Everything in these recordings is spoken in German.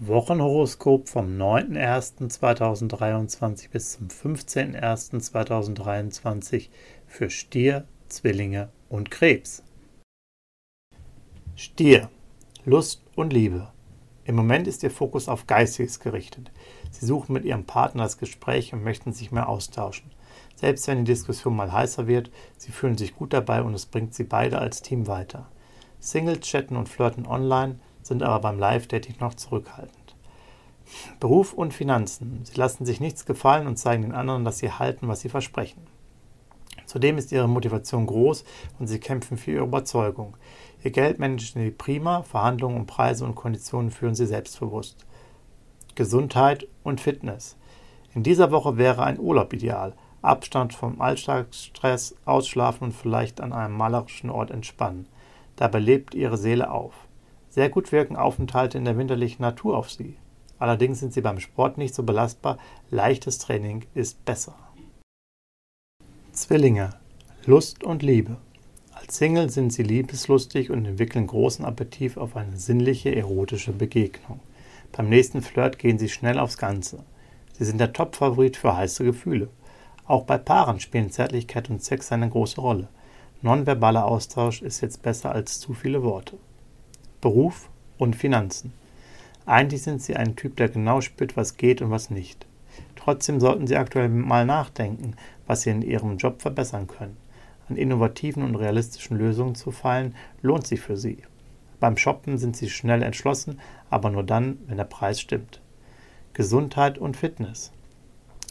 Wochenhoroskop vom 9.01.2023 bis zum 15.01.2023 für Stier, Zwillinge und Krebs. Stier, Lust und Liebe. Im Moment ist Ihr Fokus auf Geistiges gerichtet. Sie suchen mit Ihrem Partner das Gespräch und möchten sich mehr austauschen. Selbst wenn die Diskussion mal heißer wird, Sie fühlen sich gut dabei und es bringt Sie beide als Team weiter. Singles chatten und flirten online, sind aber beim Live-Dating noch zurückhaltend. Beruf und Finanzen. Sie lassen sich nichts gefallen und zeigen den anderen, dass sie halten, was sie versprechen. Zudem ist ihre Motivation groß und sie kämpfen für ihre Überzeugung. Ihr Geld managen sie prima, Verhandlungen um Preise und Konditionen führen sie selbstbewusst. Gesundheit und Fitness. In dieser Woche wäre ein Urlaub ideal. Abstand vom Alltagsstress, ausschlafen und vielleicht an einem malerischen Ort entspannen. Dabei lebt ihre Seele auf. Sehr gut wirken Aufenthalte in der winterlichen Natur auf sie. Allerdings sind sie beim Sport nicht so belastbar, leichtes Training ist besser. Zwillinge Lust und Liebe. Als Single sind sie liebeslustig und entwickeln großen Appetit auf eine sinnliche, erotische Begegnung. Beim nächsten Flirt gehen sie schnell aufs Ganze. Sie sind der Top-Favorit für heiße Gefühle. Auch bei Paaren spielen Zärtlichkeit und Sex eine große Rolle. Nonverbaler Austausch ist jetzt besser als zu viele Worte. Beruf und Finanzen. Eigentlich sind Sie ein Typ, der genau spürt, was geht und was nicht. Trotzdem sollten Sie aktuell mal nachdenken, was Sie in Ihrem Job verbessern können. An innovativen und realistischen Lösungen zu fallen, lohnt sich für Sie. Beim Shoppen sind Sie schnell entschlossen, aber nur dann, wenn der Preis stimmt. Gesundheit und Fitness.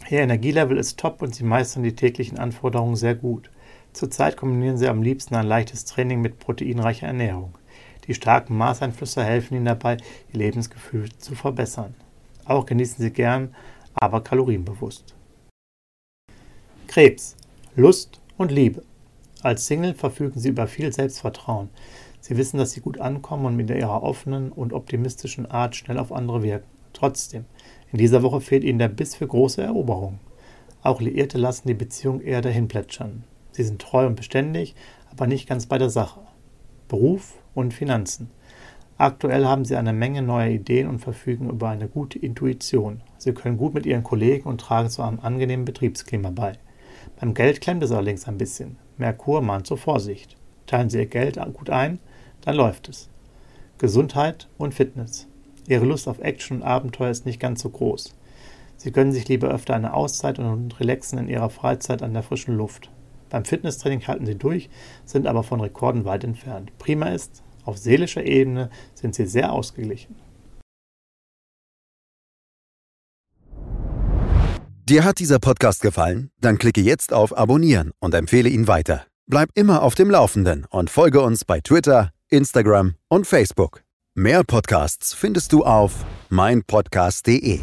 Ihr Energielevel ist top und Sie meistern die täglichen Anforderungen sehr gut. Zurzeit kombinieren Sie am liebsten ein leichtes Training mit proteinreicher Ernährung. Die starken Maßeinflüsse helfen Ihnen dabei, Ihr Lebensgefühl zu verbessern. Auch genießen Sie gern, aber kalorienbewusst. Krebs. Lust und Liebe. Als Single verfügen Sie über viel Selbstvertrauen. Sie wissen, dass Sie gut ankommen und mit Ihrer offenen und optimistischen Art schnell auf andere wirken. Trotzdem, in dieser Woche fehlt Ihnen der Biss für große Eroberungen. Auch Liierte lassen die Beziehung eher dahin plätschern. Sie sind treu und beständig, aber nicht ganz bei der Sache. Beruf und Finanzen. Aktuell haben Sie eine Menge neuer Ideen und verfügen über eine gute Intuition. Sie können gut mit Ihren Kollegen und tragen zu einem angenehmen Betriebsklima bei. Beim Geld klemmt es allerdings ein bisschen. Merkur mahnt zur Vorsicht. Teilen Sie Ihr Geld gut ein, dann läuft es. Gesundheit und Fitness. Ihre Lust auf Action und Abenteuer ist nicht ganz so groß. Sie gönnen sich lieber öfter eine Auszeit und relaxen in Ihrer Freizeit an der frischen Luft. Beim Fitnesstraining halten sie durch, sind aber von Rekorden weit entfernt. Prima ist, auf seelischer Ebene sind sie sehr ausgeglichen. Dir hat dieser Podcast gefallen? Dann klicke jetzt auf Abonnieren und empfehle ihn weiter. Bleib immer auf dem Laufenden und folge uns bei Twitter, Instagram und Facebook. Mehr Podcasts findest du auf meinpodcast.de.